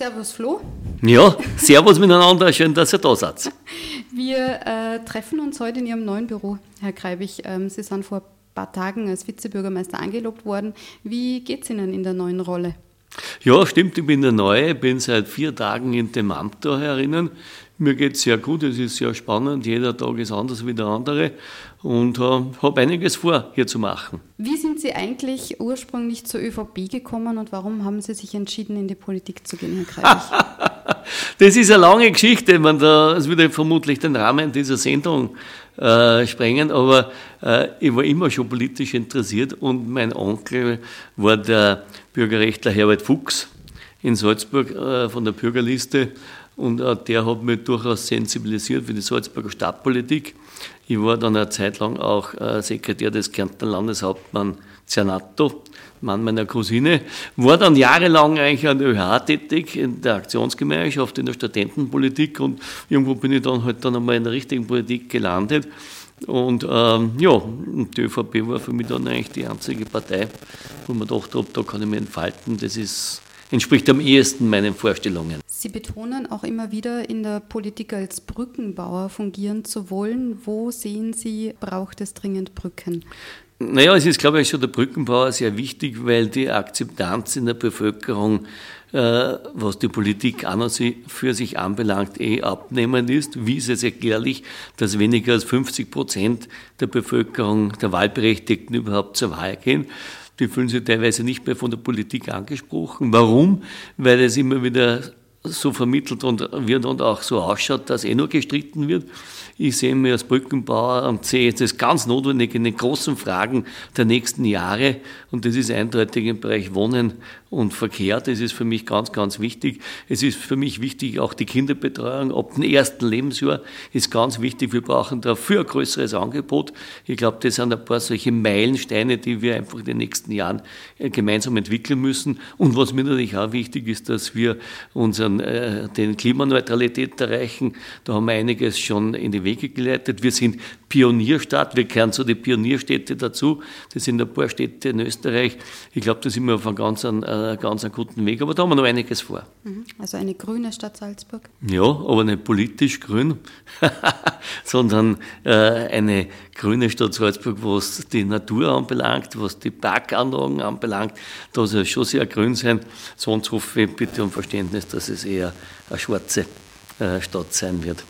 Servus Flo. Ja, Servus miteinander, schön, dass ihr da seid. Wir äh, treffen uns heute in Ihrem neuen Büro, Herr Kreibich. Ähm, Sie sind vor ein paar Tagen als Vizebürgermeister angelobt worden. Wie geht es Ihnen in der neuen Rolle? Ja, stimmt, ich bin der Neue, bin seit vier Tagen in dem Amt da herinnen. Mir geht es sehr gut, es ist sehr spannend, jeder Tag ist anders wie der andere und äh, habe einiges vor, hier zu machen. Wie sind Sie eigentlich ursprünglich zur ÖVP gekommen und warum haben Sie sich entschieden, in die Politik zu gehen, Herr Kreibich? das ist eine lange Geschichte, man, das würde vermutlich den Rahmen dieser Sendung äh, sprengen, aber äh, ich war immer schon politisch interessiert und mein Onkel war der Bürgerrechtler Herbert Fuchs in Salzburg äh, von der Bürgerliste und äh, der hat mich durchaus sensibilisiert für die Salzburger Stadtpolitik. Ich war dann eine Zeit lang auch äh, Sekretär des Kärntner Landeshauptmann Zernato, Mann meiner Cousine, war dann jahrelang eigentlich an der ÖH tätig, in der Aktionsgemeinschaft, in der Studentenpolitik und irgendwo bin ich dann halt dann einmal in der richtigen Politik gelandet. Und ähm, ja, die ÖVP war für mich dann eigentlich die einzige Partei, wo man dachte, da kann ich mich entfalten. Das ist, entspricht am ehesten meinen Vorstellungen. Sie betonen auch immer wieder, in der Politik als Brückenbauer fungieren zu wollen. Wo sehen Sie, braucht es dringend Brücken? Naja, es ist, glaube ich, schon der Brückenbauer sehr wichtig, weil die Akzeptanz in der Bevölkerung, äh, was die Politik an und für sich anbelangt, eh abnehmend ist. Wie ist es erklärlich, dass weniger als 50 Prozent der Bevölkerung, der Wahlberechtigten überhaupt zur Wahl gehen? Die fühlen sich teilweise nicht mehr von der Politik angesprochen. Warum? Weil es immer wieder so vermittelt und wird und auch so ausschaut, dass eh nur gestritten wird. Ich sehe mich als Brückenbauer und sehe das ganz notwendig in den großen Fragen der nächsten Jahre. Und das ist eindeutig im Bereich Wohnen und Verkehr. Das ist für mich ganz, ganz wichtig. Es ist für mich wichtig, auch die Kinderbetreuung ab dem ersten Lebensjahr ist ganz wichtig. Wir brauchen dafür ein größeres Angebot. Ich glaube, das sind ein paar solche Meilensteine, die wir einfach in den nächsten Jahren äh, gemeinsam entwickeln müssen. Und was mir natürlich auch wichtig ist, dass wir unseren, äh, den Klimaneutralität erreichen. Da haben wir einiges schon in die Wege geleitet. Wir sind Pionierstadt, wir gehören zu den Pionierstädte dazu. Das sind ein paar Städte in Österreich. Ich glaube, da sind wir auf einem ganz, äh, ganz einen guten Weg, aber da haben wir noch einiges vor. Mhm. Also eine grüne Stadt Salzburg? Ja, aber nicht politisch grün, sondern äh, eine grüne Stadt Salzburg, was die Natur anbelangt, was die Parkanlagen anbelangt. Da soll es schon sehr grün sein. Sonst hoffe ich bitte um Verständnis, dass es eher eine schwarze äh, Stadt sein wird.